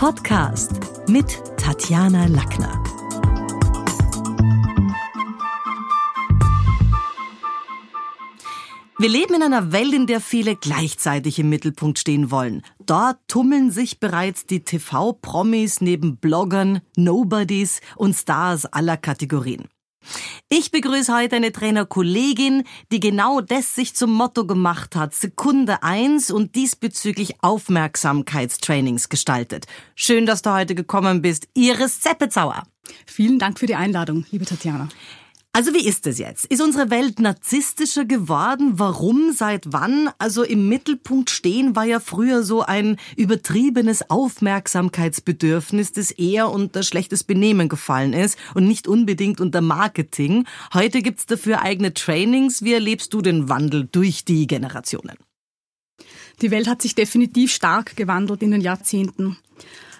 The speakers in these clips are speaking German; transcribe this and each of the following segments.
Podcast mit Tatjana Lackner. Wir leben in einer Welt, in der viele gleichzeitig im Mittelpunkt stehen wollen. Dort tummeln sich bereits die TV-Promis neben Bloggern, Nobodies und Stars aller Kategorien. Ich begrüße heute eine Trainerkollegin, die genau das sich zum Motto gemacht hat, Sekunde eins und diesbezüglich Aufmerksamkeitstrainings gestaltet. Schön, dass du heute gekommen bist. Iris Zeppezauer. Vielen Dank für die Einladung, liebe Tatjana. Also wie ist es jetzt? Ist unsere Welt narzisstischer geworden? Warum? Seit wann? Also im Mittelpunkt stehen war ja früher so ein übertriebenes Aufmerksamkeitsbedürfnis, das eher unter schlechtes Benehmen gefallen ist und nicht unbedingt unter Marketing. Heute gibt's dafür eigene Trainings. Wie erlebst du den Wandel durch die Generationen? Die Welt hat sich definitiv stark gewandelt in den Jahrzehnten.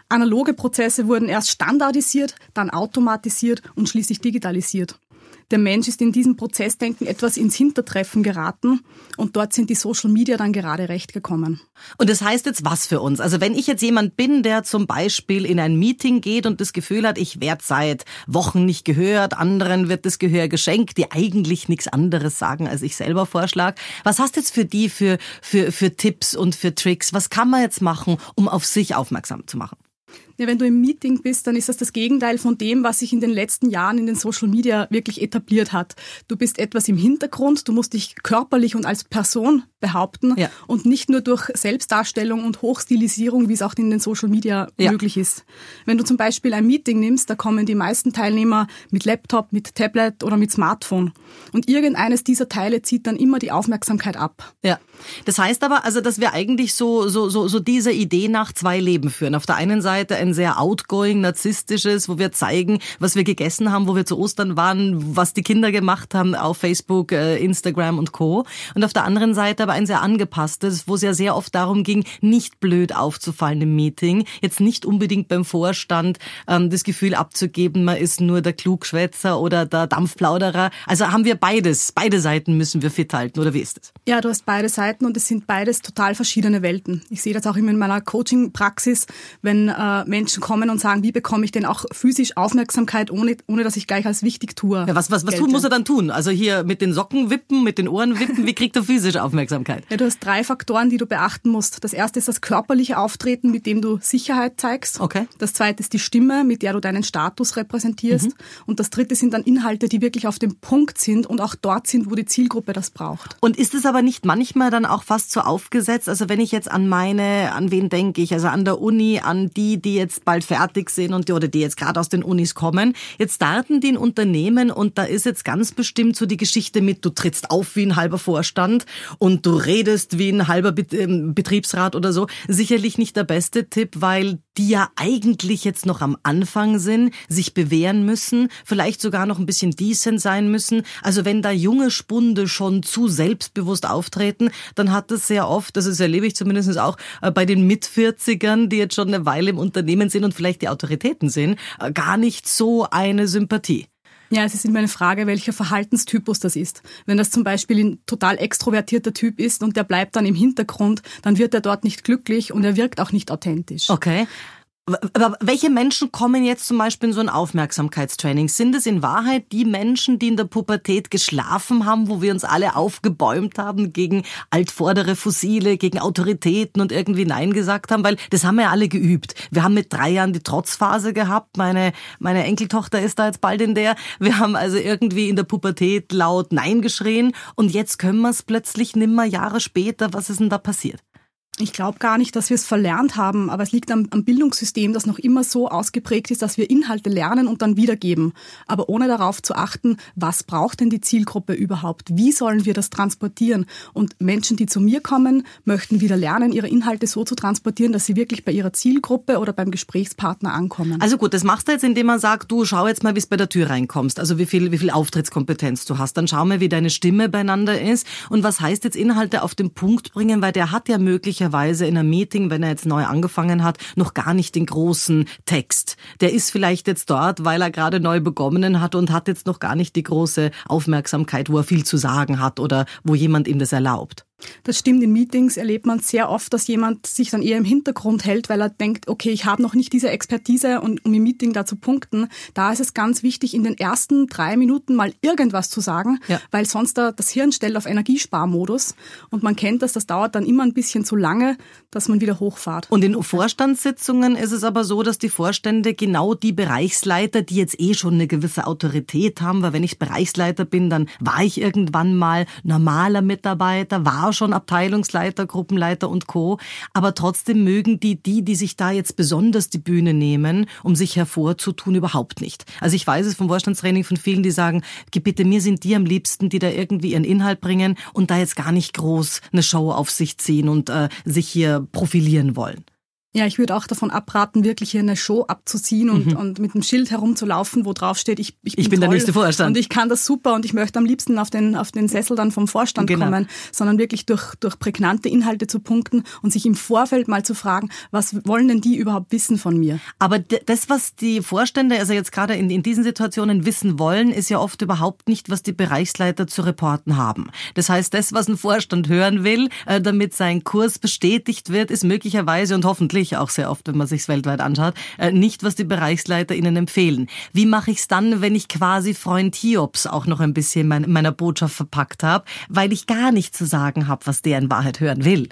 Analoge Prozesse wurden erst standardisiert, dann automatisiert und schließlich digitalisiert der Mensch ist in diesem Prozessdenken etwas ins Hintertreffen geraten und dort sind die Social Media dann gerade recht gekommen. Und das heißt jetzt was für uns? Also wenn ich jetzt jemand bin, der zum Beispiel in ein Meeting geht und das Gefühl hat, ich werde seit Wochen nicht gehört, anderen wird das Gehör geschenkt, die eigentlich nichts anderes sagen, als ich selber vorschlag. Was hast du jetzt für die für, für, für Tipps und für Tricks? Was kann man jetzt machen, um auf sich aufmerksam zu machen? Ja, wenn du im Meeting bist, dann ist das das Gegenteil von dem, was sich in den letzten Jahren in den Social Media wirklich etabliert hat. Du bist etwas im Hintergrund, du musst dich körperlich und als Person behaupten ja. und nicht nur durch Selbstdarstellung und Hochstilisierung, wie es auch in den Social Media ja. möglich ist. Wenn du zum Beispiel ein Meeting nimmst, da kommen die meisten Teilnehmer mit Laptop, mit Tablet oder mit Smartphone. Und irgendeines dieser Teile zieht dann immer die Aufmerksamkeit ab. Ja. Das heißt aber, also, dass wir eigentlich so, so, so, so dieser Idee nach zwei Leben führen. Auf der einen Seite ein sehr outgoing, narzisstisches, wo wir zeigen, was wir gegessen haben, wo wir zu Ostern waren, was die Kinder gemacht haben auf Facebook, äh, Instagram und Co. Und auf der anderen Seite aber ein sehr angepasstes, wo es ja sehr oft darum ging, nicht blöd aufzufallen im Meeting, jetzt nicht unbedingt beim Vorstand ähm, das Gefühl abzugeben, man ist nur der Klugschwätzer oder der Dampfplauderer. Also haben wir beides, beide Seiten müssen wir fit halten, oder wie ist es? Ja, du hast beide Seiten und es sind beides total verschiedene Welten. Ich sehe das auch immer in meiner Coaching-Praxis, wenn äh, Menschen kommen und sagen, wie bekomme ich denn auch physisch Aufmerksamkeit, ohne, ohne dass ich gleich als wichtig tue. Ja, was was, was tun muss er dann tun? Also hier mit den Socken wippen, mit den Ohren wippen, wie kriegt er physisch Aufmerksamkeit? Ja, du hast drei Faktoren, die du beachten musst. Das erste ist das körperliche Auftreten, mit dem du Sicherheit zeigst. Okay. Das zweite ist die Stimme, mit der du deinen Status repräsentierst. Mhm. Und das dritte sind dann Inhalte, die wirklich auf dem Punkt sind und auch dort sind, wo die Zielgruppe das braucht. Und ist es aber nicht manchmal dann auch fast so aufgesetzt? Also wenn ich jetzt an meine, an wen denke ich? Also an der Uni, an die, die jetzt bald fertig sind und die, oder die jetzt gerade aus den Unis kommen. Jetzt starten die in Unternehmen und da ist jetzt ganz bestimmt so die Geschichte mit, du trittst auf wie ein halber Vorstand und du redest wie ein halber ähm, Betriebsrat oder so. Sicherlich nicht der beste Tipp, weil die ja eigentlich jetzt noch am Anfang sind, sich bewähren müssen, vielleicht sogar noch ein bisschen decent sein müssen. Also wenn da junge Spunde schon zu selbstbewusst auftreten, dann hat das sehr oft, das erlebe ich zumindest auch äh, bei den Mitvierzigern, die jetzt schon eine Weile im Unternehmen sind und vielleicht die Autoritäten sind, äh, gar nicht so eine Sympathie. Ja, es ist immer eine Frage, welcher Verhaltenstypus das ist. Wenn das zum Beispiel ein total extrovertierter Typ ist und der bleibt dann im Hintergrund, dann wird er dort nicht glücklich und er wirkt auch nicht authentisch. Okay. Aber welche Menschen kommen jetzt zum Beispiel in so ein Aufmerksamkeitstraining? Sind es in Wahrheit die Menschen, die in der Pubertät geschlafen haben, wo wir uns alle aufgebäumt haben gegen altvordere Fossile, gegen Autoritäten und irgendwie Nein gesagt haben? Weil das haben wir ja alle geübt. Wir haben mit drei Jahren die Trotzphase gehabt. Meine, meine Enkeltochter ist da jetzt bald in der. Wir haben also irgendwie in der Pubertät laut Nein geschrien und jetzt können wir es plötzlich nimmer Jahre später. Was ist denn da passiert? Ich glaube gar nicht, dass wir es verlernt haben, aber es liegt am, am, Bildungssystem, das noch immer so ausgeprägt ist, dass wir Inhalte lernen und dann wiedergeben, aber ohne darauf zu achten, was braucht denn die Zielgruppe überhaupt? Wie sollen wir das transportieren? Und Menschen, die zu mir kommen, möchten wieder lernen, ihre Inhalte so zu transportieren, dass sie wirklich bei ihrer Zielgruppe oder beim Gesprächspartner ankommen. Also gut, das machst du jetzt, indem man sagt, du schau jetzt mal, wie es bei der Tür reinkommst, also wie viel, wie viel Auftrittskompetenz du hast. Dann schau mal, wie deine Stimme beieinander ist und was heißt jetzt Inhalte auf den Punkt bringen, weil der hat ja möglicherweise möglicherweise in einem Meeting, wenn er jetzt neu angefangen hat, noch gar nicht den großen Text. Der ist vielleicht jetzt dort, weil er gerade neu begonnen hat und hat jetzt noch gar nicht die große Aufmerksamkeit, wo er viel zu sagen hat oder wo jemand ihm das erlaubt. Das stimmt, in Meetings erlebt man sehr oft, dass jemand sich dann eher im Hintergrund hält, weil er denkt, okay, ich habe noch nicht diese Expertise und um im Meeting da zu punkten. Da ist es ganz wichtig, in den ersten drei Minuten mal irgendwas zu sagen, ja. weil sonst da das Hirn stellt auf Energiesparmodus und man kennt das, das dauert dann immer ein bisschen zu lange, dass man wieder hochfahrt. Und in Vorstandssitzungen ist es aber so, dass die Vorstände genau die Bereichsleiter, die jetzt eh schon eine gewisse Autorität haben, weil wenn ich Bereichsleiter bin, dann war ich irgendwann mal normaler Mitarbeiter, war auch schon Abteilungsleiter, Gruppenleiter und Co. Aber trotzdem mögen die, die, die sich da jetzt besonders die Bühne nehmen, um sich hervorzutun, überhaupt nicht. Also ich weiß es vom Vorstandstraining von vielen, die sagen, bitte, mir sind die am liebsten, die da irgendwie ihren Inhalt bringen und da jetzt gar nicht groß eine Show auf sich ziehen und äh, sich hier profilieren wollen. Ja, ich würde auch davon abraten, wirklich hier eine Show abzuziehen und, mhm. und mit einem Schild herumzulaufen, wo drauf steht, ich, ich bin, ich bin der nächste Vorstand. Und ich kann das super und ich möchte am liebsten auf den, auf den Sessel dann vom Vorstand genau. kommen, sondern wirklich durch, durch prägnante Inhalte zu punkten und sich im Vorfeld mal zu fragen, was wollen denn die überhaupt wissen von mir? Aber das, was die Vorstände, also jetzt gerade in, in diesen Situationen wissen wollen, ist ja oft überhaupt nicht, was die Bereichsleiter zu reporten haben. Das heißt, das, was ein Vorstand hören will, äh, damit sein Kurs bestätigt wird, ist möglicherweise und hoffentlich natürlich auch sehr oft, wenn man sich weltweit anschaut, äh, nicht, was die Bereichsleiter Ihnen empfehlen. Wie mache ich es dann, wenn ich quasi Freund Hiobs auch noch ein bisschen meiner Botschaft verpackt habe, weil ich gar nicht zu sagen habe, was der in Wahrheit hören will?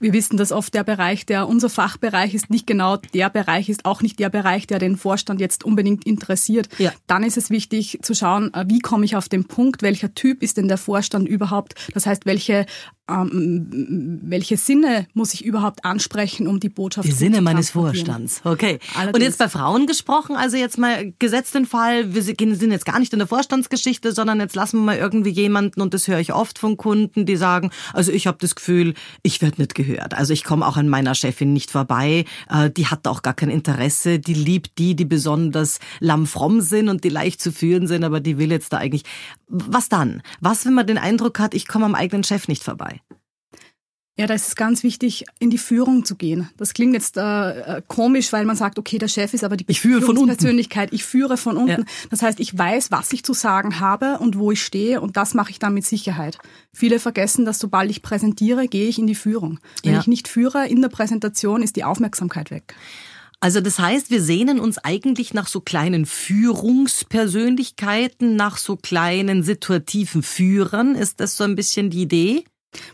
Wir wissen, dass oft der Bereich, der unser Fachbereich ist, nicht genau der Bereich ist, auch nicht der Bereich, der den Vorstand jetzt unbedingt interessiert. Ja. Dann ist es wichtig zu schauen, äh, wie komme ich auf den Punkt, welcher Typ ist denn der Vorstand überhaupt? Das heißt, welche ähm, welche Sinne muss ich überhaupt ansprechen, um die Botschaft zu Die Sinne meines Vorstands. Okay. Allerdings. Und jetzt bei Frauen gesprochen, also jetzt mal gesetzt den Fall, wir sind jetzt gar nicht in der Vorstandsgeschichte, sondern jetzt lassen wir mal irgendwie jemanden und das höre ich oft von Kunden, die sagen, also ich habe das Gefühl, ich werde nicht gehört. Also ich komme auch an meiner Chefin nicht vorbei. Äh, die hat auch gar kein Interesse. Die liebt die, die besonders lammfromm sind und die leicht zu führen sind, aber die will jetzt da eigentlich. Was dann? Was, wenn man den Eindruck hat, ich komme am eigenen Chef nicht vorbei? Ja, da ist es ganz wichtig, in die Führung zu gehen. Das klingt jetzt äh, äh komisch, weil man sagt, okay, der Chef ist aber die ich führe von Persönlichkeit. Ich führe von unten. Ja. Das heißt, ich weiß, was ich zu sagen habe und wo ich stehe und das mache ich dann mit Sicherheit. Viele vergessen, dass sobald ich präsentiere, gehe ich in die Führung. Wenn ja. ich nicht führe in der Präsentation, ist die Aufmerksamkeit weg. Also das heißt, wir sehnen uns eigentlich nach so kleinen Führungspersönlichkeiten, nach so kleinen situativen Führern. Ist das so ein bisschen die Idee?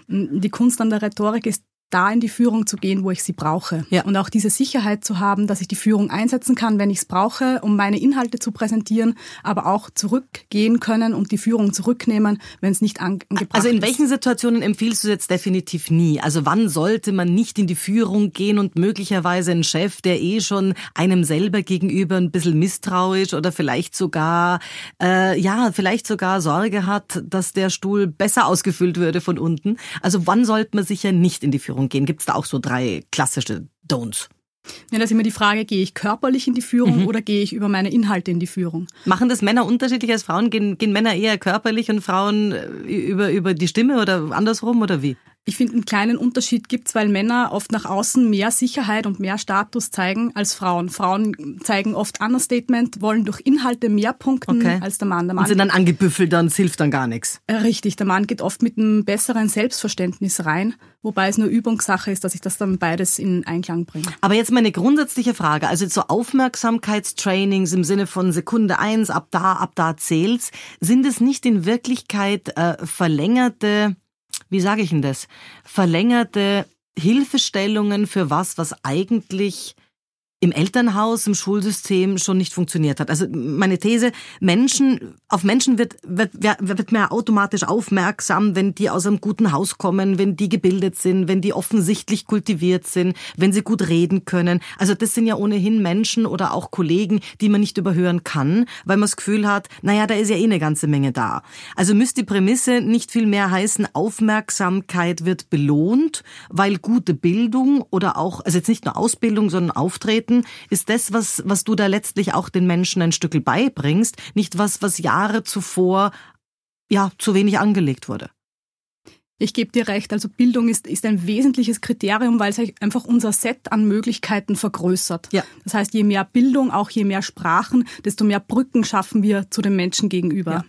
Die Kunst an der Rhetorik ist da in die Führung zu gehen, wo ich sie brauche. Ja. Und auch diese Sicherheit zu haben, dass ich die Führung einsetzen kann, wenn ich es brauche, um meine Inhalte zu präsentieren, aber auch zurückgehen können und die Führung zurücknehmen, wenn es nicht angebracht ist. Also in welchen Situationen empfiehlst du jetzt definitiv nie? Also wann sollte man nicht in die Führung gehen und möglicherweise ein Chef, der eh schon einem selber gegenüber ein bisschen misstrauisch oder vielleicht sogar, äh, ja, vielleicht sogar Sorge hat, dass der Stuhl besser ausgefüllt würde von unten. Also wann sollte man sich ja nicht in die Führung Führung gehen? Gibt es da auch so drei klassische Don'ts? Ja, da ist immer die Frage, gehe ich körperlich in die Führung mhm. oder gehe ich über meine Inhalte in die Führung? Machen das Männer unterschiedlich als Frauen? Gehen, gehen Männer eher körperlich und Frauen äh, über, über die Stimme oder andersrum oder wie? Ich finde, einen kleinen Unterschied gibt's, weil Männer oft nach außen mehr Sicherheit und mehr Status zeigen als Frauen. Frauen zeigen oft Understatement, wollen durch Inhalte mehr punkten okay. als der Mann. Der Mann und sind dann angebüffelt, dann hilft dann gar nichts. Äh, richtig, der Mann geht oft mit einem besseren Selbstverständnis rein, wobei es nur Übungssache ist, dass ich das dann beides in Einklang bringe. Aber jetzt meine grundsätzliche Frage, also so Aufmerksamkeitstrainings im Sinne von Sekunde eins, ab da, ab da zählt's, sind es nicht in Wirklichkeit äh, verlängerte wie sage ich denn das, verlängerte Hilfestellungen für was, was eigentlich im Elternhaus, im Schulsystem schon nicht funktioniert hat. Also meine These, Menschen, auf Menschen wird, wird, wird man automatisch aufmerksam, wenn die aus einem guten Haus kommen, wenn die gebildet sind, wenn die offensichtlich kultiviert sind, wenn sie gut reden können. Also das sind ja ohnehin Menschen oder auch Kollegen, die man nicht überhören kann, weil man das Gefühl hat, naja, da ist ja eh eine ganze Menge da. Also müsste die Prämisse nicht viel mehr heißen, Aufmerksamkeit wird belohnt, weil gute Bildung oder auch, also jetzt nicht nur Ausbildung, sondern Auftreten, Geschichten ist das, was, was du da letztlich auch den Menschen ein Stück beibringst, nicht was, was Jahre zuvor ja zu wenig angelegt wurde. Ich gebe dir recht, also Bildung ist, ist ein wesentliches Kriterium, weil es einfach unser Set an Möglichkeiten vergrößert. Ja. Das heißt, je mehr Bildung, auch je mehr Sprachen, desto mehr Brücken schaffen wir zu den Menschen gegenüber. Ja.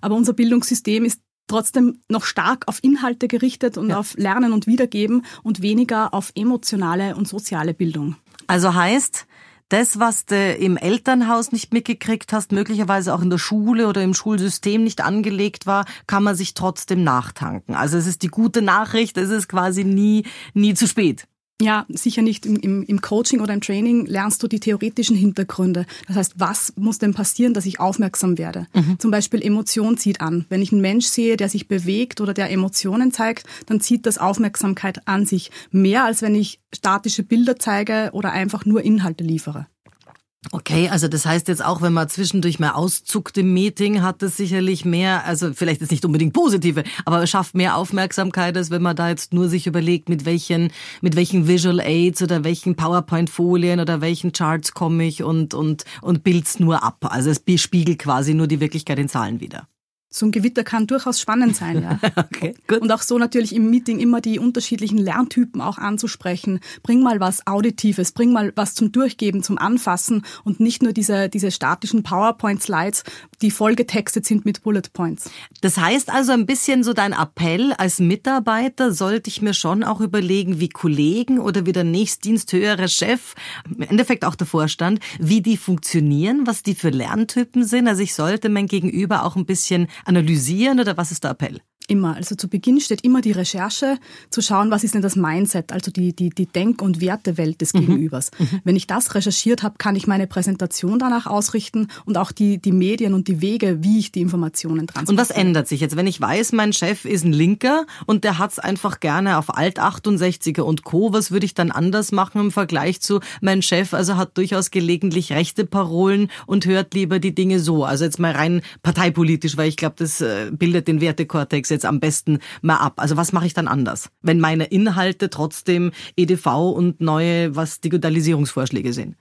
Aber unser Bildungssystem ist trotzdem noch stark auf Inhalte gerichtet und ja. auf Lernen und Wiedergeben und weniger auf emotionale und soziale Bildung. Also heißt, das, was du im Elternhaus nicht mitgekriegt hast, möglicherweise auch in der Schule oder im Schulsystem nicht angelegt war, kann man sich trotzdem nachtanken. Also es ist die gute Nachricht, es ist quasi nie, nie zu spät. Ja, sicher nicht. Im, im, Im Coaching oder im Training lernst du die theoretischen Hintergründe. Das heißt, was muss denn passieren, dass ich aufmerksam werde? Mhm. Zum Beispiel Emotion zieht an. Wenn ich einen Mensch sehe, der sich bewegt oder der Emotionen zeigt, dann zieht das Aufmerksamkeit an sich. Mehr als wenn ich statische Bilder zeige oder einfach nur Inhalte liefere. Okay, also das heißt jetzt auch, wenn man zwischendurch mal auszuckt im Meeting, hat es sicherlich mehr, also vielleicht ist nicht unbedingt positive, aber schafft mehr Aufmerksamkeit, als wenn man da jetzt nur sich überlegt, mit welchen, mit welchen Visual Aids oder welchen PowerPoint-Folien oder welchen Charts komme ich und, und, und bild's nur ab. Also es spiegelt quasi nur die Wirklichkeit in Zahlen wieder so ein Gewitter kann durchaus spannend sein, ja. okay, gut. Und auch so natürlich im Meeting immer die unterschiedlichen Lerntypen auch anzusprechen. Bring mal was Auditives, bring mal was zum Durchgeben, zum Anfassen und nicht nur diese, diese statischen PowerPoint-Slides, die vollgetextet sind mit Bullet Points. Das heißt also ein bisschen so dein Appell als Mitarbeiter sollte ich mir schon auch überlegen, wie Kollegen oder wie der nächstdiensthöhere Chef, im Endeffekt auch der Vorstand, wie die funktionieren, was die für Lerntypen sind. Also ich sollte mein Gegenüber auch ein bisschen analysieren oder was ist der Appell? Immer. Also zu Beginn steht immer die Recherche, zu schauen, was ist denn das Mindset, also die, die, die Denk- und Wertewelt des mhm. Gegenübers. Mhm. Wenn ich das recherchiert habe, kann ich meine Präsentation danach ausrichten und auch die, die Medien und die Wege, wie ich die Informationen transportiere. Und was ändert sich jetzt, wenn ich weiß, mein Chef ist ein Linker und der hat es einfach gerne auf Alt-68er und Co., was würde ich dann anders machen im Vergleich zu mein Chef, also hat durchaus gelegentlich rechte Parolen und hört lieber die Dinge so. Also jetzt mal rein parteipolitisch, weil ich glaube, das äh, bildet den Wertekortex jetzt jetzt am besten mal ab? Also was mache ich dann anders, wenn meine Inhalte trotzdem EDV und neue, was Digitalisierungsvorschläge sind?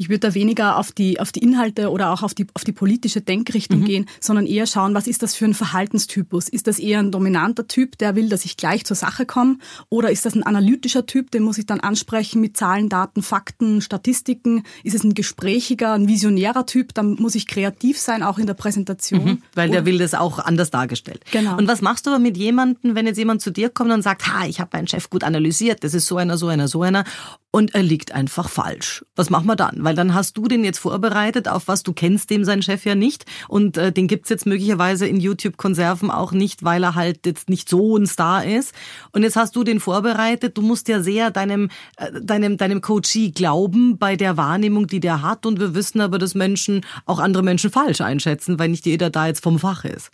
Ich würde da weniger auf die, auf die Inhalte oder auch auf die, auf die politische Denkrichtung mhm. gehen, sondern eher schauen, was ist das für ein Verhaltenstypus? Ist das eher ein dominanter Typ, der will, dass ich gleich zur Sache komme? Oder ist das ein analytischer Typ, den muss ich dann ansprechen mit Zahlen, Daten, Fakten, Statistiken? Ist es ein gesprächiger, ein visionärer Typ? Dann muss ich kreativ sein, auch in der Präsentation. Mhm, weil der will das auch anders dargestellt. Genau. Und was machst du aber mit jemandem, wenn jetzt jemand zu dir kommt und sagt, ha, ich habe meinen Chef gut analysiert, das ist so einer, so einer, so einer und er liegt einfach falsch. Was machen wir dann? Weil dann hast du den jetzt vorbereitet auf was, du kennst dem sein Chef ja nicht und äh, den gibt's jetzt möglicherweise in YouTube-Konserven auch nicht, weil er halt jetzt nicht so ein Star ist. Und jetzt hast du den vorbereitet, du musst ja sehr deinem, äh, deinem, deinem Coachee glauben bei der Wahrnehmung, die der hat und wir wissen aber, dass Menschen auch andere Menschen falsch einschätzen, weil nicht jeder da jetzt vom Fach ist.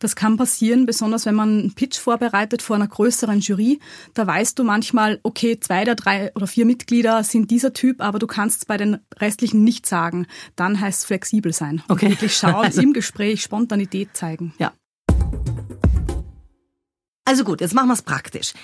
Das kann passieren, besonders wenn man einen Pitch vorbereitet vor einer größeren Jury. Da weißt du manchmal, okay, zwei der drei oder vier Mitglieder sind dieser Typ, aber du kannst es bei den restlichen nicht sagen. Dann heißt es flexibel sein. Okay. Und wirklich schauen, also. im Gespräch Spontanität zeigen. Ja. Also gut, jetzt machen wir es praktisch.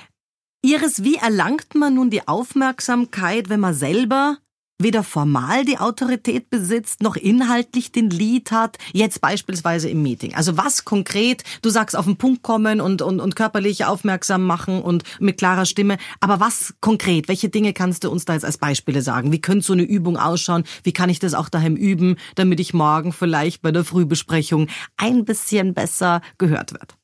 Iris, wie erlangt man nun die Aufmerksamkeit, wenn man selber weder formal die Autorität besitzt, noch inhaltlich den Lead hat, jetzt beispielsweise im Meeting. Also was konkret, du sagst auf den Punkt kommen und, und, und körperlich aufmerksam machen und mit klarer Stimme, aber was konkret, welche Dinge kannst du uns da jetzt als Beispiele sagen? Wie könnte so eine Übung ausschauen? Wie kann ich das auch daheim üben, damit ich morgen vielleicht bei der Frühbesprechung ein bisschen besser gehört wird?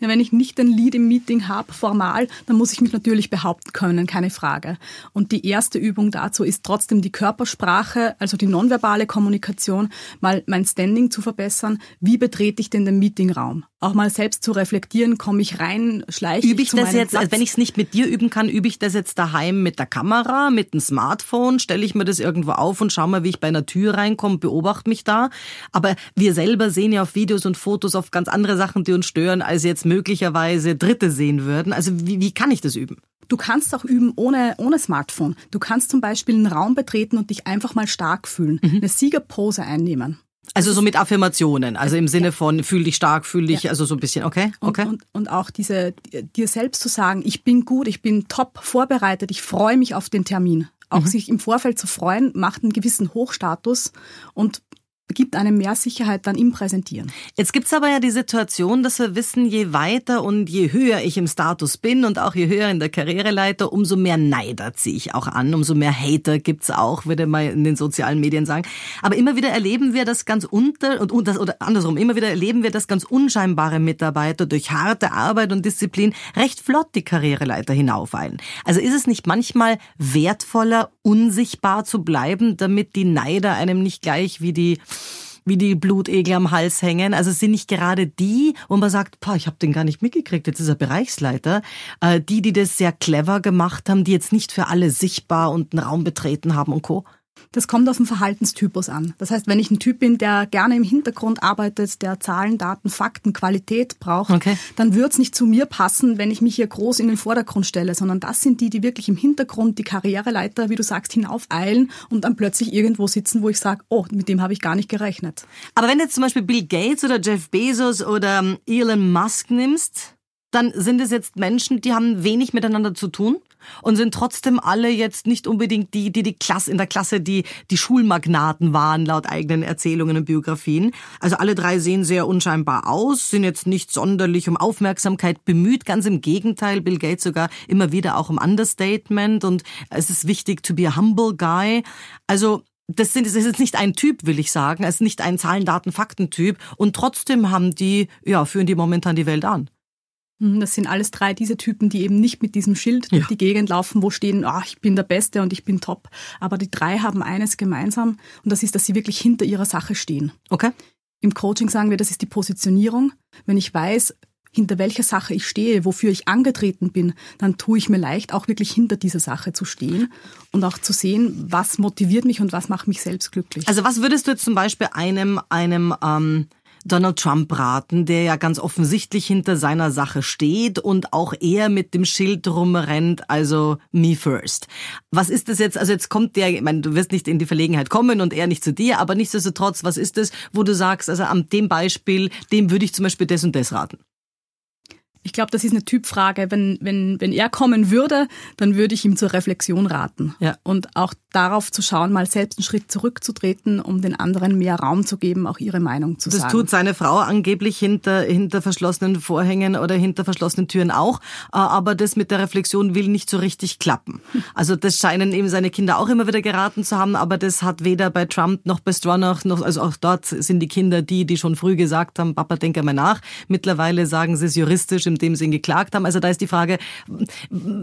Ja, wenn ich nicht ein Lead im Meeting habe, formal, dann muss ich mich natürlich behaupten können, keine Frage. Und die erste Übung dazu ist trotzdem die Körpersprache, also die nonverbale Kommunikation, mal mein Standing zu verbessern. Wie betrete ich denn den Meetingraum? Auch mal selbst zu reflektieren, komme ich rein, schleiche übe ich, ich das jetzt, also wenn ich es nicht mit dir üben kann, übe ich das jetzt daheim mit der Kamera, mit dem Smartphone, stelle ich mir das irgendwo auf und schau mal, wie ich bei einer Tür reinkomme, beobachte mich da. Aber wir selber sehen ja auf Videos und Fotos oft ganz andere Sachen, die uns stören, als jetzt möglicherweise Dritte sehen würden. Also wie, wie kann ich das üben? Du kannst auch üben ohne, ohne Smartphone. Du kannst zum Beispiel einen Raum betreten und dich einfach mal stark fühlen. Mhm. Eine Siegerpose einnehmen. Also so mit Affirmationen, also im Sinne von fühl dich stark, fühl dich, ja. also so ein bisschen, okay? okay. Und, und, und auch diese, dir selbst zu sagen, ich bin gut, ich bin top vorbereitet, ich freue mich auf den Termin. Auch mhm. sich im Vorfeld zu freuen, macht einen gewissen Hochstatus und gibt einem mehr Sicherheit dann im Präsentieren. Jetzt gibt's aber ja die Situation, dass wir wissen, je weiter und je höher ich im Status bin und auch je höher in der Karriereleiter, umso mehr Neider ziehe ich auch an, umso mehr Hater gibt's auch, würde man in den sozialen Medien sagen. Aber immer wieder erleben wir das ganz unter und, das, oder andersrum, immer wieder erleben wir, dass ganz unscheinbare Mitarbeiter durch harte Arbeit und Disziplin recht flott die Karriereleiter hinaufeilen. Also ist es nicht manchmal wertvoller, unsichtbar zu bleiben, damit die Neider einem nicht gleich wie die wie die Blutegel am Hals hängen. Also es sind nicht gerade die, wo man sagt, Pah, ich habe den gar nicht mitgekriegt, jetzt ist er Bereichsleiter. Äh, die, die das sehr clever gemacht haben, die jetzt nicht für alle sichtbar und einen Raum betreten haben und Co. Das kommt auf den Verhaltenstypus an. Das heißt, wenn ich ein Typ bin, der gerne im Hintergrund arbeitet, der Zahlen, Daten, Fakten, Qualität braucht, okay. dann wird es nicht zu mir passen, wenn ich mich hier groß in den Vordergrund stelle, sondern das sind die, die wirklich im Hintergrund die Karriereleiter, wie du sagst, hinaufeilen und dann plötzlich irgendwo sitzen, wo ich sage, oh, mit dem habe ich gar nicht gerechnet. Aber wenn du jetzt zum Beispiel Bill Gates oder Jeff Bezos oder ähm, Elon Musk nimmst, dann sind es jetzt Menschen, die haben wenig miteinander zu tun und sind trotzdem alle jetzt nicht unbedingt die, die die Klasse in der Klasse die die Schulmagnaten waren laut eigenen Erzählungen und Biografien. Also alle drei sehen sehr unscheinbar aus, sind jetzt nicht sonderlich um Aufmerksamkeit bemüht, ganz im Gegenteil, Bill Gates sogar immer wieder auch um Understatement und es ist wichtig to be a humble guy. Also das, sind, das ist jetzt nicht ein Typ, will ich sagen. Es ist nicht ein Zahlen, Daten, Fakten-Typ. Und trotzdem haben die, ja, führen die momentan die Welt an. Mhm, das sind alles drei diese Typen, die eben nicht mit diesem Schild durch ja. die Gegend laufen, wo stehen, oh, ich bin der Beste und ich bin top. Aber die drei haben eines gemeinsam und das ist, dass sie wirklich hinter ihrer Sache stehen. Okay. Im Coaching sagen wir, das ist die Positionierung. Wenn ich weiß, hinter welcher Sache ich stehe, wofür ich angetreten bin, dann tue ich mir leicht, auch wirklich hinter dieser Sache zu stehen und auch zu sehen, was motiviert mich und was macht mich selbst glücklich. Also was würdest du jetzt zum Beispiel einem, einem ähm Donald Trump raten, der ja ganz offensichtlich hinter seiner Sache steht und auch eher mit dem Schild rumrennt, also me first. Was ist das jetzt? Also jetzt kommt der, ich meine, du wirst nicht in die Verlegenheit kommen und er nicht zu dir, aber nichtsdestotrotz, was ist das, wo du sagst, also an dem Beispiel, dem würde ich zum Beispiel das und das raten? Ich glaube, das ist eine Typfrage. Wenn, wenn, wenn er kommen würde, dann würde ich ihm zur Reflexion raten. Ja. Und auch darauf zu schauen, mal selbst einen Schritt zurückzutreten, um den anderen mehr Raum zu geben, auch ihre Meinung zu das sagen. Das tut seine Frau angeblich hinter, hinter verschlossenen Vorhängen oder hinter verschlossenen Türen auch. Äh, aber das mit der Reflexion will nicht so richtig klappen. Also das scheinen eben seine Kinder auch immer wieder geraten zu haben, aber das hat weder bei Trump noch bei Stronach noch, also auch dort sind die Kinder die, die schon früh gesagt haben, Papa, denk einmal nach. Mittlerweile sagen sie es juristisch in dem Sinn geklagt haben. Also da ist die Frage,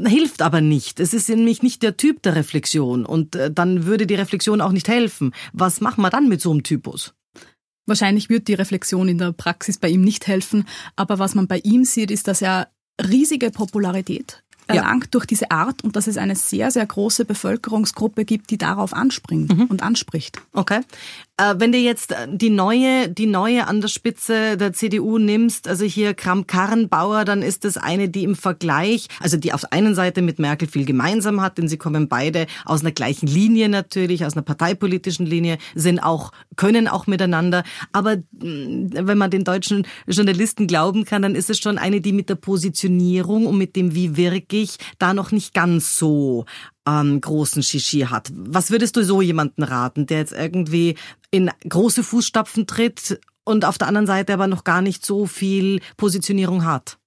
hilft aber nicht. Es ist nämlich nicht der Typ der Reflexion und äh, dann würde die Reflexion auch nicht helfen. Was machen wir dann mit so einem Typus? Wahrscheinlich wird die Reflexion in der Praxis bei ihm nicht helfen, aber was man bei ihm sieht, ist, dass er riesige Popularität erlangt ja. durch diese Art und dass es eine sehr, sehr große Bevölkerungsgruppe gibt, die darauf anspringt mhm. und anspricht. Okay. Äh, wenn du jetzt äh, die neue, die neue an der Spitze der CDU nimmst, also hier Kram-Karrenbauer, dann ist das eine, die im Vergleich, also die auf der einen Seite mit Merkel viel gemeinsam hat, denn sie kommen beide aus einer gleichen Linie natürlich, aus einer parteipolitischen Linie, sind auch, können auch miteinander. Aber mm, wenn man den deutschen Journalisten glauben kann, dann ist es schon eine, die mit der Positionierung und mit dem, wie wirklich, da noch nicht ganz so ähm, großen Shishi hat. Was würdest du so jemanden raten, der jetzt irgendwie in große Fußstapfen tritt und auf der anderen Seite aber noch gar nicht so viel Positionierung hat?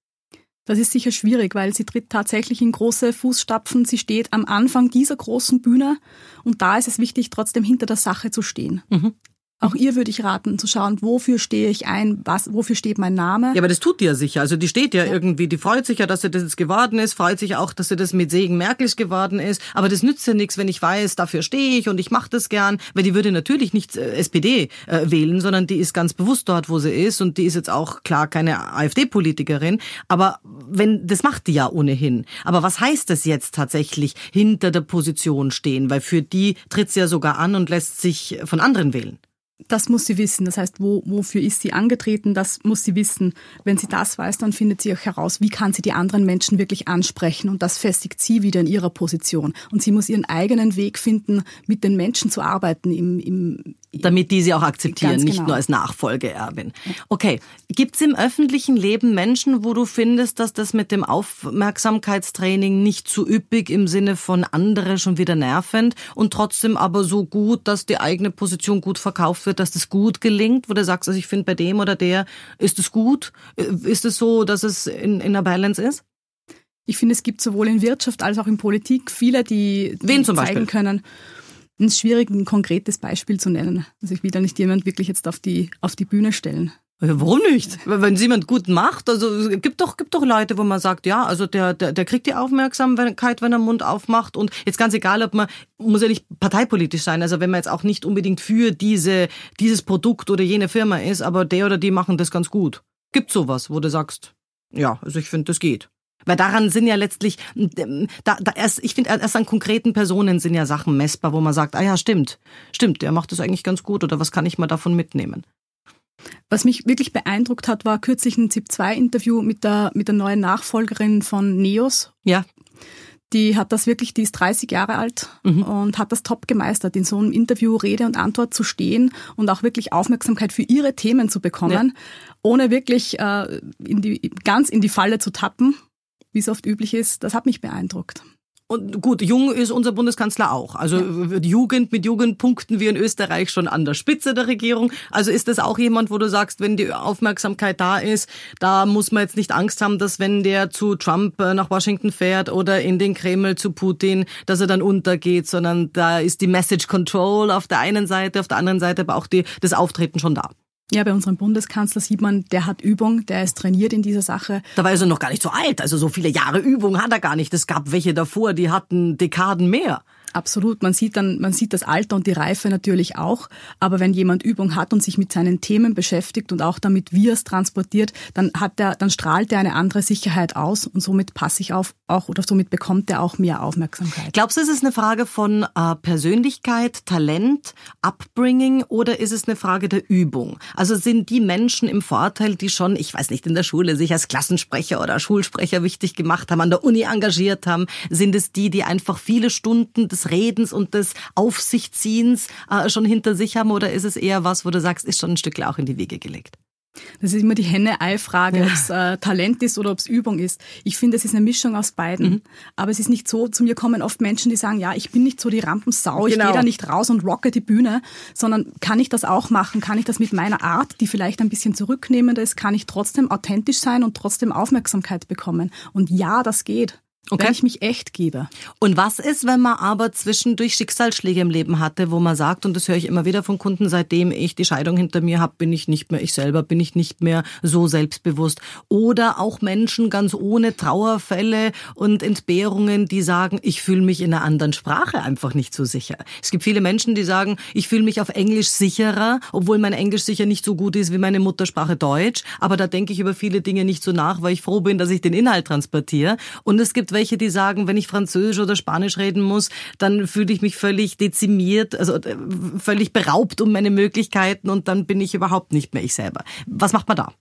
Das ist sicher schwierig, weil sie tritt tatsächlich in große Fußstapfen. Sie steht am Anfang dieser großen Bühne und da ist es wichtig, trotzdem hinter der Sache zu stehen. Mhm. Auch ihr würde ich raten, zu schauen, wofür stehe ich ein, was, wofür steht mein Name. Ja, aber das tut die ja sicher. Also die steht ja, ja, irgendwie, die freut sich ja, dass sie das jetzt geworden ist, freut sich auch, dass sie das mit Segen Merkels geworden ist. Aber das nützt ja nichts, wenn ich weiß, dafür stehe ich und ich mache das gern, weil die würde natürlich nicht äh, SPD äh, wählen, sondern die ist ganz bewusst dort, wo sie ist und die ist jetzt auch klar keine AfD-Politikerin. Aber wenn, das macht die ja ohnehin. Aber was heißt das jetzt tatsächlich hinter der Position stehen? Weil für die tritt sie ja sogar an und lässt sich von anderen wählen das muss sie wissen. Das heißt, wo, wofür ist sie angetreten, das muss sie wissen. Wenn sie das weiß, dann findet sie auch heraus, wie kann sie die anderen Menschen wirklich ansprechen. Und das festigt sie wieder in ihrer Position. Und sie muss ihren eigenen Weg finden, mit den Menschen zu arbeiten im, im, damit die sie auch akzeptieren, genau. nicht nur als Nachfolgeerbin. Okay, gibt's im öffentlichen Leben Menschen, wo du findest, dass das mit dem Aufmerksamkeitstraining nicht zu üppig im Sinne von andere schon wieder nervend und trotzdem aber so gut, dass die eigene Position gut verkauft wird? Wird, dass das gut gelingt, wo du sagst, also ich finde bei dem oder der ist es gut? Ist es so, dass es in, in einer Balance ist? Ich finde, es gibt sowohl in Wirtschaft als auch in Politik viele, die, die Wen zum zeigen Beispiel? können. Es ist schwierig, ein konkretes Beispiel zu nennen. Also ich will da nicht jemand wirklich jetzt auf die, auf die Bühne stellen. Ja, warum nicht? Wenn jemand gut macht, also gibt doch, gibt doch Leute, wo man sagt, ja, also der, der, der kriegt die Aufmerksamkeit, wenn er Mund aufmacht. Und jetzt ganz egal, ob man, muss ja nicht parteipolitisch sein, also wenn man jetzt auch nicht unbedingt für diese, dieses Produkt oder jene Firma ist, aber der oder die machen das ganz gut. Gibt sowas, wo du sagst, ja, also ich finde, das geht. Weil daran sind ja letztlich, da, da erst, ich finde, erst an konkreten Personen sind ja Sachen messbar, wo man sagt, ah ja, stimmt, stimmt, der macht das eigentlich ganz gut oder was kann ich mal davon mitnehmen? Was mich wirklich beeindruckt hat, war kürzlich ein ZIP-2-Interview mit der, mit der neuen Nachfolgerin von NEOS. Ja. Die hat das wirklich, die ist 30 Jahre alt mhm. und hat das top gemeistert, in so einem Interview Rede und Antwort zu stehen und auch wirklich Aufmerksamkeit für ihre Themen zu bekommen, ja. ohne wirklich äh, in die, ganz in die Falle zu tappen, wie es oft üblich ist. Das hat mich beeindruckt. Und gut, jung ist unser Bundeskanzler auch. Also ja. Jugend mit Jugend punkten wir in Österreich schon an der Spitze der Regierung. Also ist das auch jemand, wo du sagst, wenn die Aufmerksamkeit da ist, da muss man jetzt nicht Angst haben, dass wenn der zu Trump äh, nach Washington fährt oder in den Kreml zu Putin, dass er dann untergeht, sondern da ist die Message Control auf der einen Seite, auf der anderen Seite aber auch die, das Auftreten schon da. Ja, bei unserem Bundeskanzler sieht man, der hat Übung, der ist trainiert in dieser Sache. Da war er noch gar nicht so alt, also so viele Jahre Übung hat er gar nicht. Es gab welche davor, die hatten Dekaden mehr. Absolut. Man sieht dann, man sieht das Alter und die Reife natürlich auch. Aber wenn jemand Übung hat und sich mit seinen Themen beschäftigt und auch damit, wie er es transportiert, dann hat er, dann strahlt er eine andere Sicherheit aus und somit passe ich auf auch oder somit bekommt er auch mehr Aufmerksamkeit. Glaubst du, ist es eine Frage von äh, Persönlichkeit, Talent, Upbringing oder ist es eine Frage der Übung? Also sind die Menschen im Vorteil, die schon, ich weiß nicht, in der Schule sich als Klassensprecher oder Schulsprecher wichtig gemacht haben, an der Uni engagiert haben, sind es die, die einfach viele Stunden des des Redens und des Aufsichtziehens äh, schon hinter sich haben oder ist es eher was, wo du sagst, ist schon ein Stück auch in die Wege gelegt? Das ist immer die Henne-Ei-Frage, ja. ob es äh, Talent ist oder ob es Übung ist. Ich finde, es ist eine Mischung aus beiden. Mhm. Aber es ist nicht so, zu mir kommen oft Menschen, die sagen, ja, ich bin nicht so die Rampensau, ich genau. gehe da nicht raus und rocke die Bühne, sondern kann ich das auch machen? Kann ich das mit meiner Art, die vielleicht ein bisschen zurücknehmender ist, kann ich trotzdem authentisch sein und trotzdem Aufmerksamkeit bekommen? Und ja, das geht. Okay. Wenn ich mich echt gebe. Und was ist, wenn man aber zwischendurch Schicksalsschläge im Leben hatte, wo man sagt, und das höre ich immer wieder von Kunden, seitdem ich die Scheidung hinter mir habe, bin ich nicht mehr ich selber, bin ich nicht mehr so selbstbewusst. Oder auch Menschen ganz ohne Trauerfälle und Entbehrungen, die sagen, ich fühle mich in einer anderen Sprache einfach nicht so sicher. Es gibt viele Menschen, die sagen, ich fühle mich auf Englisch sicherer, obwohl mein Englisch sicher nicht so gut ist wie meine Muttersprache Deutsch. Aber da denke ich über viele Dinge nicht so nach, weil ich froh bin, dass ich den Inhalt transportiere. Und es gibt welche, die sagen, wenn ich Französisch oder Spanisch reden muss, dann fühle ich mich völlig dezimiert, also äh, völlig beraubt um meine Möglichkeiten und dann bin ich überhaupt nicht mehr ich selber. Was macht man da?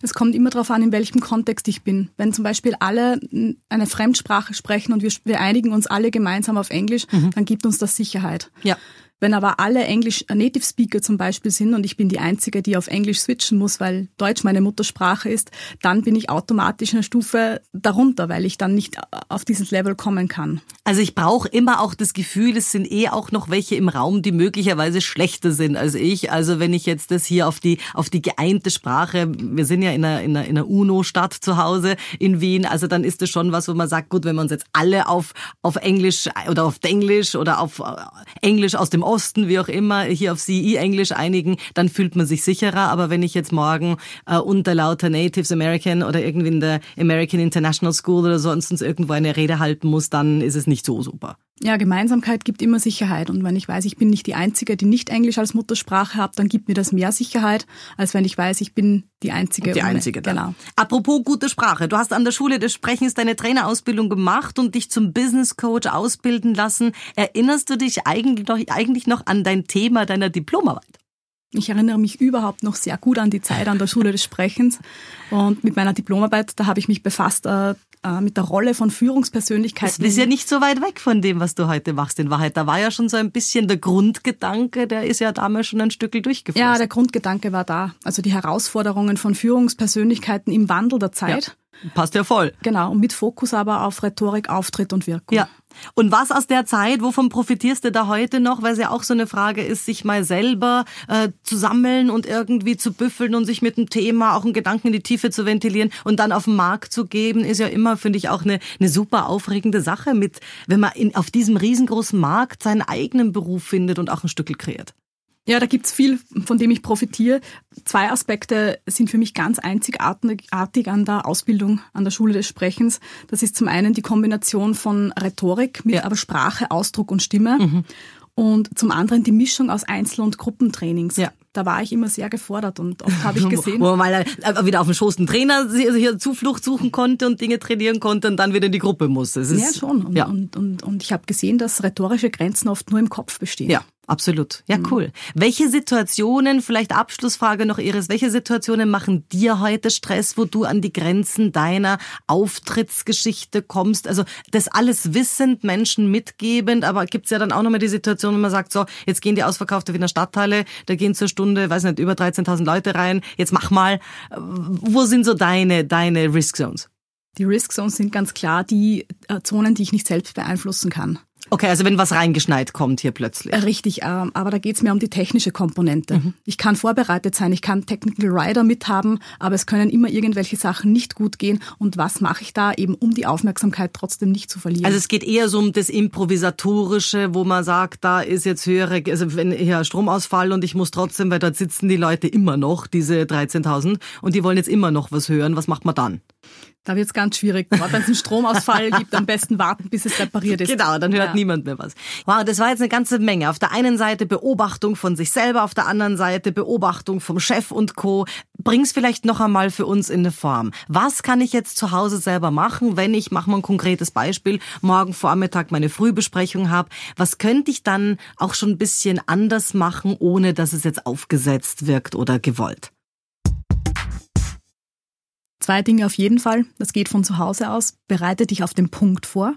Das kommt immer darauf an, in welchem Kontext ich bin. Wenn zum Beispiel alle eine Fremdsprache sprechen und wir, wir einigen uns alle gemeinsam auf Englisch, mhm. dann gibt uns das Sicherheit. Ja. Wenn aber alle Englisch äh, Native Speaker zum Beispiel sind und ich bin die Einzige, die auf Englisch switchen muss, weil Deutsch meine Muttersprache ist, dann bin ich automatisch eine Stufe darunter, weil ich dann nicht äh, auf dieses Level kommen kann. Also ich brauche immer auch das Gefühl, es sind eh auch noch welche im Raum, die möglicherweise schlechter sind als ich. Also wenn ich jetzt das hier auf die, auf die geeinte Sprache, wir sind ja in einer, in einer, in einer UNO-Stadt zu Hause in Wien, also dann ist das schon was, wo man sagt, gut, wenn wir uns jetzt alle auf, auf Englisch oder auf Englisch oder auf äh, Englisch aus dem Osten, wie auch immer, hier auf CE-Englisch einigen, dann fühlt man sich sicherer. Aber wenn ich jetzt morgen äh, unter lauter Natives American oder irgendwie in der American International School oder sonst irgendwo eine Rede halten muss, dann ist es nicht so super. Ja, Gemeinsamkeit gibt immer Sicherheit. Und wenn ich weiß, ich bin nicht die Einzige, die nicht Englisch als Muttersprache hat, dann gibt mir das mehr Sicherheit, als wenn ich weiß, ich bin die Einzige. Die Einzige, dann. genau. Apropos gute Sprache. Du hast an der Schule des Sprechens deine Trainerausbildung gemacht und dich zum Business Coach ausbilden lassen. Erinnerst du dich eigentlich noch, eigentlich noch an dein Thema deiner Diplomarbeit? Ich erinnere mich überhaupt noch sehr gut an die Zeit an der Schule des Sprechens. Und mit meiner Diplomarbeit, da habe ich mich befasst äh, äh, mit der Rolle von Führungspersönlichkeiten. Das ist ja nicht so weit weg von dem, was du heute machst in Wahrheit. Da war ja schon so ein bisschen der Grundgedanke, der ist ja damals schon ein Stück durchgeführt. Ja, der Grundgedanke war da. Also die Herausforderungen von Führungspersönlichkeiten im Wandel der Zeit. Ja Passt ja voll. Genau, und mit Fokus aber auf Rhetorik, Auftritt und Wirkung. Ja. Und was aus der Zeit, wovon profitierst du da heute noch? Weil es ja auch so eine Frage ist, sich mal selber äh, zu sammeln und irgendwie zu büffeln und sich mit einem Thema auch einen Gedanken in die Tiefe zu ventilieren und dann auf den Markt zu geben, ist ja immer, finde ich, auch eine, eine super aufregende Sache mit, wenn man in, auf diesem riesengroßen Markt seinen eigenen Beruf findet und auch ein Stückel kreiert. Ja, da gibt's viel, von dem ich profitiere. Zwei Aspekte sind für mich ganz einzigartig an der Ausbildung an der Schule des Sprechens. Das ist zum einen die Kombination von Rhetorik mit ja. aber Sprache, Ausdruck und Stimme. Mhm. Und zum anderen die Mischung aus Einzel- und Gruppentrainings. Ja. Da war ich immer sehr gefordert und oft habe ich gesehen. Wo man mal wieder auf dem Schoß einen Trainer hier Zuflucht suchen konnte und Dinge trainieren konnte und dann wieder in die Gruppe musste. ja, schon. Und, ja. und, und, und ich habe gesehen, dass rhetorische Grenzen oft nur im Kopf bestehen. Ja. Absolut. Ja, mhm. cool. Welche Situationen, vielleicht Abschlussfrage noch Iris, welche Situationen machen dir heute Stress, wo du an die Grenzen deiner Auftrittsgeschichte kommst? Also das alles wissend, Menschen mitgebend, aber gibt's ja dann auch nochmal die Situation, wenn man sagt, so, jetzt gehen die ausverkaufte Wiener Stadtteile, da gehen zur Stunde, weiß nicht, über 13.000 Leute rein, jetzt mach mal. Wo sind so deine, deine Risk Zones? Die Risk Zones sind ganz klar die äh, Zonen, die ich nicht selbst beeinflussen kann. Okay, also wenn was reingeschneit kommt hier plötzlich. Richtig, ähm, aber da geht es mir um die technische Komponente. Mhm. Ich kann vorbereitet sein, ich kann Technical Rider mithaben, aber es können immer irgendwelche Sachen nicht gut gehen. Und was mache ich da eben, um die Aufmerksamkeit trotzdem nicht zu verlieren? Also es geht eher so um das Improvisatorische, wo man sagt, da ist jetzt höhere, also wenn hier Stromausfall und ich muss trotzdem, weil dort sitzen die Leute immer noch, diese 13.000, und die wollen jetzt immer noch was hören. Was macht man dann? Da wird es ganz schwierig. Wenn es einen Stromausfall gibt, am besten warten, bis es repariert ist. Genau, dann hört ja. niemand mehr was. Wow, das war jetzt eine ganze Menge. Auf der einen Seite Beobachtung von sich selber, auf der anderen Seite Beobachtung vom Chef und Co. Bring's vielleicht noch einmal für uns in eine Form. Was kann ich jetzt zu Hause selber machen, wenn ich, mach mal ein konkretes Beispiel, morgen Vormittag meine Frühbesprechung habe? Was könnte ich dann auch schon ein bisschen anders machen, ohne dass es jetzt aufgesetzt wirkt oder gewollt? Zwei Dinge auf jeden Fall. Das geht von zu Hause aus. Bereite dich auf den Punkt vor.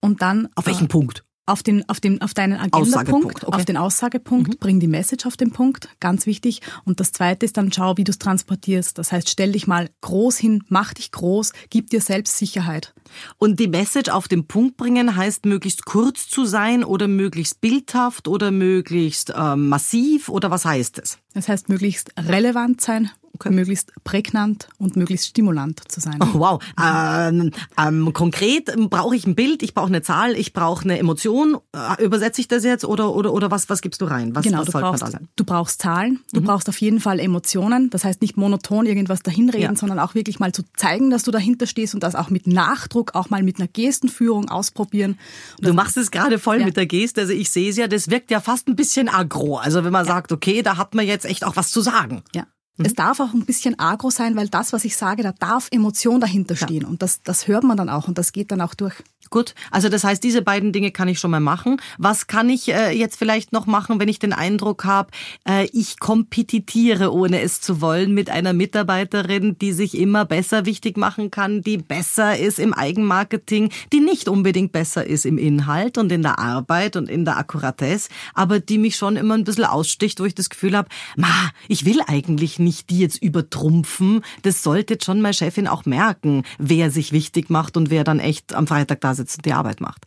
Und dann. Auf welchen äh, Punkt? Auf den, auf den, auf deinen Agendapunkt, okay. auf den Aussagepunkt, mhm. bring die Message auf den Punkt, ganz wichtig. Und das zweite ist dann schau, wie du es transportierst. Das heißt, stell dich mal groß hin, mach dich groß, gib dir selbst Sicherheit. Und die Message auf den Punkt bringen heißt, möglichst kurz zu sein oder möglichst bildhaft oder möglichst äh, massiv oder was heißt es? Das heißt, möglichst relevant sein. Möglichst prägnant und möglichst stimulant zu sein. Oh, wow. Ähm, ähm, konkret brauche ich ein Bild, ich brauche eine Zahl, ich brauche eine Emotion. Äh, übersetze ich das jetzt oder, oder, oder was, was gibst du rein? Was, genau, was du, brauchst, du brauchst Zahlen, du mhm. brauchst auf jeden Fall Emotionen. Das heißt nicht monoton irgendwas dahinreden, ja. sondern auch wirklich mal zu zeigen, dass du dahinter stehst und das auch mit Nachdruck, auch mal mit einer Gestenführung ausprobieren. Und du machst es gerade voll ja. mit der Geste. Also ich sehe es ja, das wirkt ja fast ein bisschen aggro. Also wenn man ja. sagt, okay, da hat man jetzt echt auch was zu sagen. Ja. Mhm. Es darf auch ein bisschen agro sein, weil das, was ich sage, da darf Emotion dahinter stehen. Ja. Und das, das hört man dann auch und das geht dann auch durch. Gut, also das heißt, diese beiden Dinge kann ich schon mal machen. Was kann ich äh, jetzt vielleicht noch machen, wenn ich den Eindruck habe, äh, ich kompetitiere, ohne es zu wollen, mit einer Mitarbeiterin, die sich immer besser wichtig machen kann, die besser ist im Eigenmarketing, die nicht unbedingt besser ist im Inhalt und in der Arbeit und in der Akkuratesse, aber die mich schon immer ein bisschen aussticht, wo ich das Gefühl habe, ma, ich will eigentlich nicht die jetzt übertrumpfen. Das sollte schon meine Chefin auch merken, wer sich wichtig macht und wer dann echt am Freitag da sitzt und die Arbeit macht.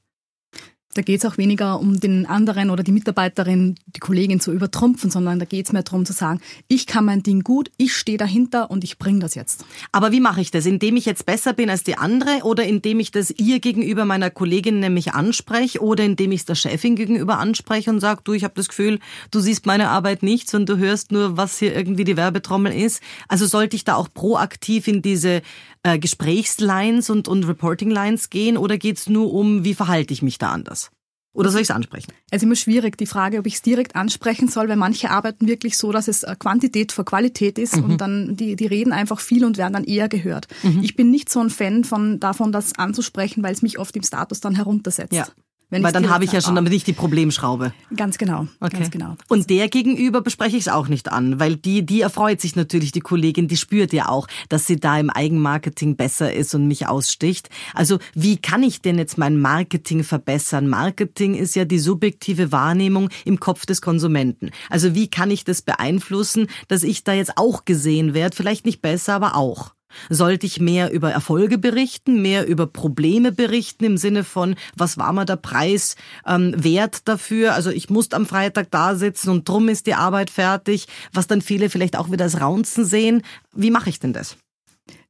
Da geht es auch weniger um den anderen oder die Mitarbeiterin, die Kollegin zu übertrumpfen, sondern da geht es mehr darum zu sagen, ich kann mein Ding gut, ich stehe dahinter und ich bringe das jetzt. Aber wie mache ich das? Indem ich jetzt besser bin als die andere oder indem ich das ihr gegenüber meiner Kollegin nämlich anspreche oder indem ich es der Chefin gegenüber anspreche und sage, du, ich habe das Gefühl, du siehst meine Arbeit nicht, sondern du hörst nur, was hier irgendwie die Werbetrommel ist. Also sollte ich da auch proaktiv in diese äh, Gesprächslines und, und Reporting-Lines gehen oder geht es nur um, wie verhalte ich mich da anders? Oder soll ich es ansprechen? Es ist immer schwierig, die Frage, ob ich es direkt ansprechen soll, weil manche arbeiten wirklich so, dass es äh, Quantität vor Qualität ist mhm. und dann die, die reden einfach viel und werden dann eher gehört. Mhm. Ich bin nicht so ein Fan von davon, das anzusprechen, weil es mich oft im Status dann heruntersetzt. Ja. Weil dann habe ich ja schon damit nicht die Problemschraube. Ganz genau. Okay. Ganz genau. Und der gegenüber bespreche ich es auch nicht an, weil die, die erfreut sich natürlich, die Kollegin, die spürt ja auch, dass sie da im Eigenmarketing besser ist und mich aussticht. Also wie kann ich denn jetzt mein Marketing verbessern? Marketing ist ja die subjektive Wahrnehmung im Kopf des Konsumenten. Also wie kann ich das beeinflussen, dass ich da jetzt auch gesehen werde? Vielleicht nicht besser, aber auch. Sollte ich mehr über Erfolge berichten, mehr über Probleme berichten im Sinne von, was war mal der Preis ähm, wert dafür? Also ich muss am Freitag da sitzen und drum ist die Arbeit fertig, was dann viele vielleicht auch wieder als Raunzen sehen. Wie mache ich denn das?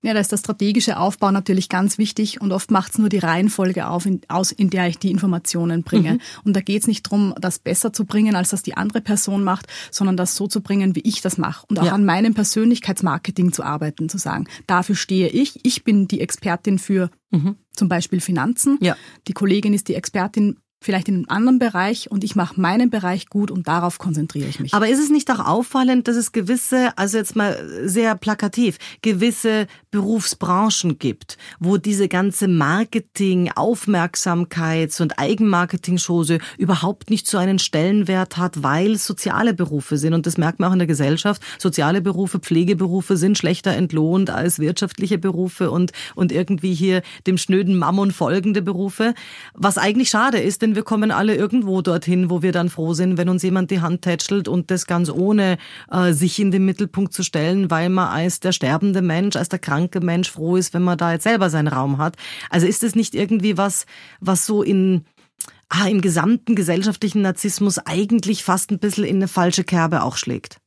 Ja, da ist der strategische Aufbau natürlich ganz wichtig und oft macht es nur die Reihenfolge auf, in, aus, in der ich die Informationen bringe. Mhm. Und da geht es nicht darum, das besser zu bringen, als das die andere Person macht, sondern das so zu bringen, wie ich das mache. Und auch ja. an meinem Persönlichkeitsmarketing zu arbeiten, zu sagen, dafür stehe ich. Ich bin die Expertin für mhm. zum Beispiel Finanzen. Ja. Die Kollegin ist die Expertin vielleicht in einem anderen Bereich und ich mache meinen Bereich gut und darauf konzentriere ich mich. Aber ist es nicht auch auffallend, dass es gewisse, also jetzt mal sehr plakativ, gewisse Berufsbranchen gibt, wo diese ganze Marketing, Aufmerksamkeits- und Eigenmarketing-Chose überhaupt nicht so einen Stellenwert hat, weil soziale Berufe sind. Und das merkt man auch in der Gesellschaft. Soziale Berufe, Pflegeberufe sind schlechter entlohnt als wirtschaftliche Berufe und, und irgendwie hier dem schnöden Mammon folgende Berufe. Was eigentlich schade ist, denn wir kommen alle irgendwo dorthin, wo wir dann froh sind, wenn uns jemand die Hand tätschelt und das ganz ohne äh, sich in den Mittelpunkt zu stellen, weil man als der sterbende Mensch, als der kranke Mensch froh ist, wenn man da jetzt selber seinen Raum hat. Also ist es nicht irgendwie was, was so in ah, im gesamten gesellschaftlichen Narzissmus eigentlich fast ein bisschen in eine falsche Kerbe auch schlägt?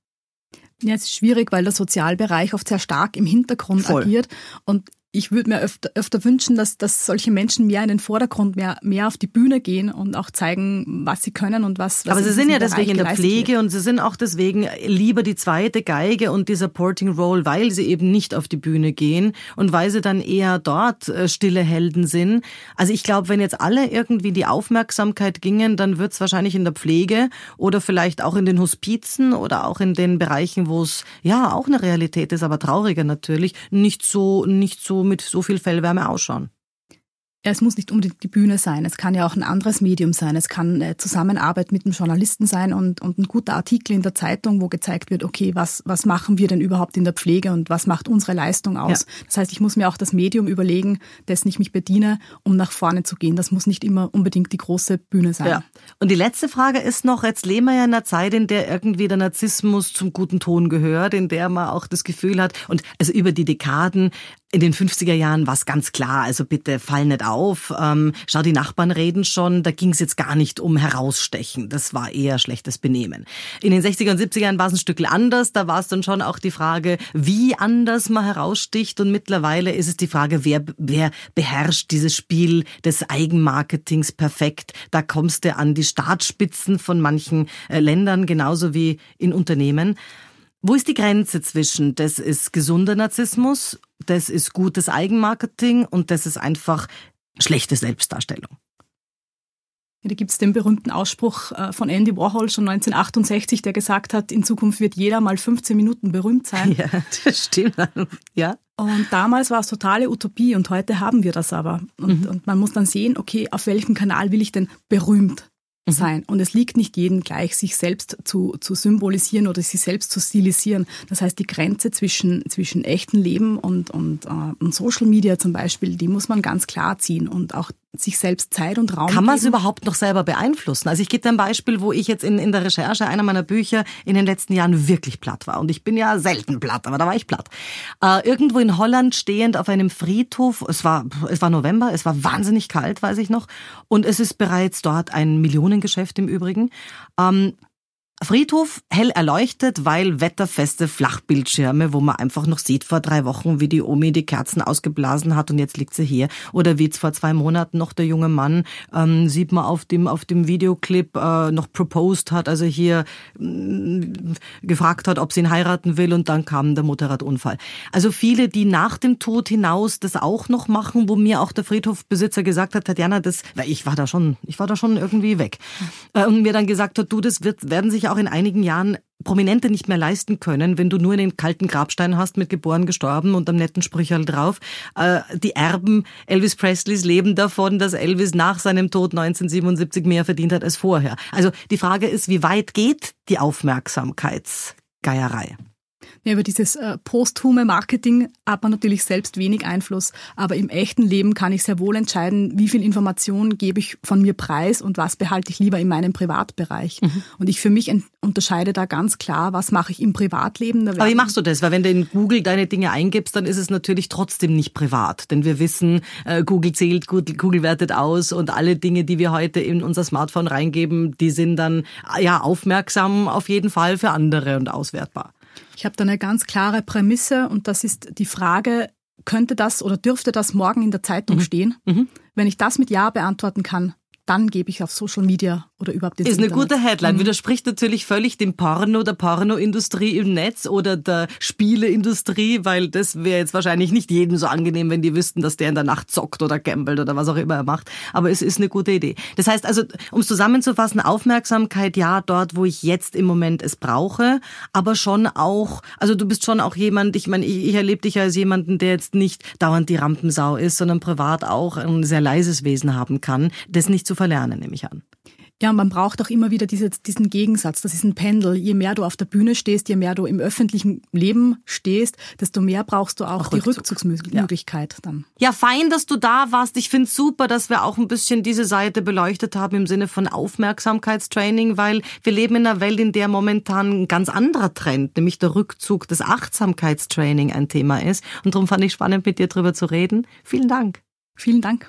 Ja, es ist schwierig, weil der Sozialbereich oft sehr stark im Hintergrund Voll. agiert. Und ich würde mir öfter, öfter wünschen, dass, dass solche Menschen mehr in den Vordergrund, mehr, mehr auf die Bühne gehen und auch zeigen, was sie können und was. was Aber sie sind ja deswegen in der Pflege wird. und sie sind auch deswegen lieber die zweite Geige und die Supporting Role, weil sie eben nicht auf die Bühne gehen und weil sie dann eher dort äh, stille Helden sind. Also ich glaube, wenn jetzt alle irgendwie die Aufmerksamkeit gingen, dann wird es wahrscheinlich in der Pflege oder vielleicht auch in den Hospizen oder auch in den Bereichen, wo es ja auch eine Realität ist, aber trauriger natürlich, nicht so, nicht so mit so viel Fellwärme ausschauen. Ja, es muss nicht unbedingt die Bühne sein. Es kann ja auch ein anderes Medium sein. Es kann eine Zusammenarbeit mit einem Journalisten sein und, und ein guter Artikel in der Zeitung, wo gezeigt wird, okay, was, was machen wir denn überhaupt in der Pflege und was macht unsere Leistung aus? Ja. Das heißt, ich muss mir auch das Medium überlegen, dessen ich mich bediene, um nach vorne zu gehen. Das muss nicht immer unbedingt die große Bühne sein. Ja. Und die letzte Frage ist noch, jetzt leben wir ja in einer Zeit, in der irgendwie der Narzissmus zum guten Ton gehört, in der man auch das Gefühl hat, und also über die Dekaden, in den 50er Jahren war es ganz klar, also bitte fall nicht auf. Ähm, schau, die Nachbarn reden schon, da ging es jetzt gar nicht um herausstechen. Das war eher schlechtes Benehmen. In den 60er und 70er Jahren war es ein Stück anders. Da war es dann schon auch die Frage, wie anders man heraussticht. Und mittlerweile ist es die Frage, wer, wer beherrscht dieses Spiel des Eigenmarketings perfekt. Da kommst du an die Startspitzen von manchen äh, Ländern, genauso wie in Unternehmen. Wo ist die Grenze zwischen, das ist gesunder Narzissmus, das ist gutes Eigenmarketing und das ist einfach schlechte Selbstdarstellung? Da gibt es den berühmten Ausspruch äh, von Andy Warhol schon 1968, der gesagt hat, in Zukunft wird jeder mal 15 Minuten berühmt sein. Ja, das stimmt. Ja. Und damals war es totale Utopie und heute haben wir das aber. Und, mhm. und man muss dann sehen, okay, auf welchem Kanal will ich denn berühmt. Sein. Und es liegt nicht jedem gleich, sich selbst zu, zu symbolisieren oder sich selbst zu stilisieren. Das heißt, die Grenze zwischen, zwischen echten Leben und, und, äh, und Social Media zum Beispiel, die muss man ganz klar ziehen und auch sich selbst Zeit und Raum Kann man es überhaupt noch selber beeinflussen? Also ich gebe dir ein Beispiel, wo ich jetzt in, in der Recherche einer meiner Bücher in den letzten Jahren wirklich platt war. Und ich bin ja selten platt, aber da war ich platt. Äh, irgendwo in Holland stehend auf einem Friedhof, es war, es war November, es war wahnsinnig kalt, weiß ich noch. Und es ist bereits dort ein Millionengeschäft im Übrigen. Ähm, Friedhof hell erleuchtet, weil wetterfeste Flachbildschirme, wo man einfach noch sieht vor drei Wochen, wie die Omi die Kerzen ausgeblasen hat und jetzt liegt sie hier. Oder wie jetzt vor zwei Monaten noch der junge Mann, ähm, sieht man auf dem, auf dem Videoclip, äh, noch proposed hat, also hier äh, gefragt hat, ob sie ihn heiraten will und dann kam der Motorradunfall. Also viele, die nach dem Tod hinaus das auch noch machen, wo mir auch der Friedhofbesitzer gesagt hat, Tatjana, das, weil ich war da schon, ich war da schon irgendwie weg. Äh, und mir dann gesagt hat, du, das wird, werden sich auch in einigen Jahren Prominente nicht mehr leisten können, wenn du nur den kalten Grabstein hast mit geboren, gestorben und am netten Sprücherl drauf. Äh, die Erben Elvis Presleys leben davon, dass Elvis nach seinem Tod 1977 mehr verdient hat als vorher. Also die Frage ist, wie weit geht die Aufmerksamkeitsgeierei? Ja, über dieses äh, posthume Marketing hat man natürlich selbst wenig Einfluss, aber im echten Leben kann ich sehr wohl entscheiden, wie viel Information gebe ich von mir preis und was behalte ich lieber in meinem Privatbereich. Mhm. Und ich für mich unterscheide da ganz klar, was mache ich im Privatleben. Aber wie machst du das? Weil wenn du in Google deine Dinge eingibst, dann ist es natürlich trotzdem nicht privat, denn wir wissen, äh, Google zählt, Google wertet aus und alle Dinge, die wir heute in unser Smartphone reingeben, die sind dann ja aufmerksam auf jeden Fall für andere und auswertbar. Ich habe da eine ganz klare Prämisse und das ist die Frage, könnte das oder dürfte das morgen in der Zeitung mhm. stehen? Mhm. Wenn ich das mit Ja beantworten kann, dann gebe ich auf Social Media oder überhaupt ins Ist eine gute Headline. Mhm. Widerspricht natürlich völlig dem Porno, der Pornoindustrie im Netz oder der Spieleindustrie, weil das wäre jetzt wahrscheinlich nicht jedem so angenehm, wenn die wüssten, dass der in der Nacht zockt oder gambelt oder was auch immer er macht. Aber es ist eine gute Idee. Das heißt also, um es zusammenzufassen, Aufmerksamkeit ja dort, wo ich jetzt im Moment es brauche, aber schon auch, also du bist schon auch jemand, ich meine, ich, ich erlebe dich als jemanden, der jetzt nicht dauernd die Rampensau ist, sondern privat auch ein sehr leises Wesen haben kann, das nicht zu verlernen, nehme ich an. Ja, man braucht auch immer wieder diese, diesen Gegensatz. Das ist ein Pendel. Je mehr du auf der Bühne stehst, je mehr du im öffentlichen Leben stehst, desto mehr brauchst du auch, auch die Rückzug. Rückzugsmöglichkeit ja. dann. Ja, fein, dass du da warst. Ich finde super, dass wir auch ein bisschen diese Seite beleuchtet haben im Sinne von Aufmerksamkeitstraining, weil wir leben in einer Welt, in der momentan ein ganz anderer Trend, nämlich der Rückzug des Achtsamkeitstraining ein Thema ist. Und darum fand ich spannend, mit dir drüber zu reden. Vielen Dank. Vielen Dank.